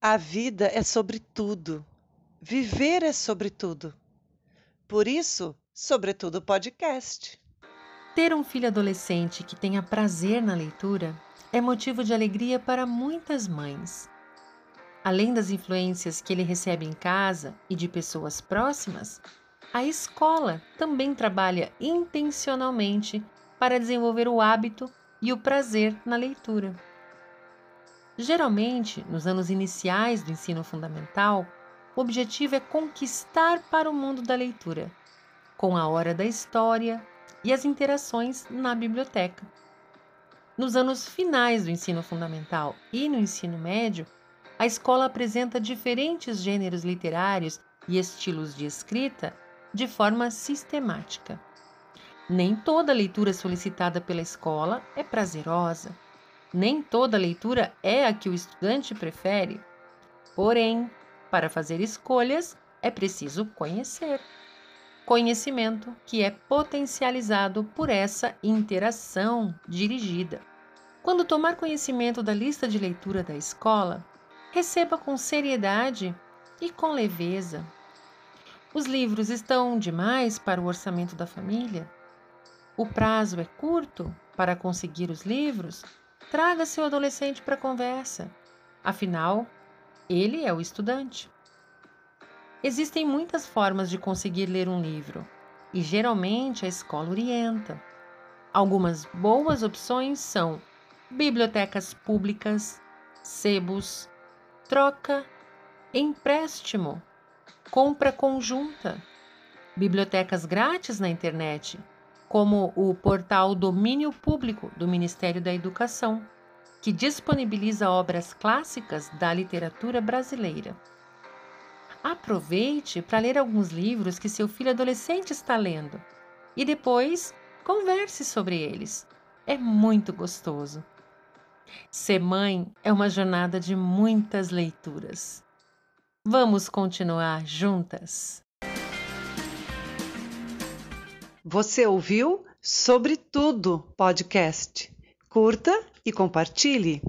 A vida é sobre tudo. Viver é sobre tudo. Por isso, Sobretudo Podcast. Ter um filho adolescente que tenha prazer na leitura é motivo de alegria para muitas mães. Além das influências que ele recebe em casa e de pessoas próximas, a escola também trabalha intencionalmente para desenvolver o hábito e o prazer na leitura. Geralmente, nos anos iniciais do ensino fundamental, o objetivo é conquistar para o mundo da leitura, com a hora da história e as interações na biblioteca. Nos anos finais do ensino fundamental e no ensino médio, a escola apresenta diferentes gêneros literários e estilos de escrita de forma sistemática. Nem toda leitura solicitada pela escola é prazerosa nem toda leitura é a que o estudante prefere. Porém, para fazer escolhas é preciso conhecer. Conhecimento que é potencializado por essa interação dirigida. Quando tomar conhecimento da lista de leitura da escola, receba com seriedade e com leveza. Os livros estão demais para o orçamento da família? O prazo é curto para conseguir os livros? Traga seu adolescente para a conversa. Afinal, ele é o estudante. Existem muitas formas de conseguir ler um livro e geralmente a escola orienta. Algumas boas opções são bibliotecas públicas, sebos, troca, empréstimo, compra conjunta, bibliotecas grátis na internet como o portal Domínio Público do Ministério da Educação, que disponibiliza obras clássicas da literatura brasileira. Aproveite para ler alguns livros que seu filho adolescente está lendo e depois converse sobre eles. É muito gostoso. Ser mãe é uma jornada de muitas leituras. Vamos continuar juntas? Você ouviu Sobre Tudo podcast. Curta e compartilhe.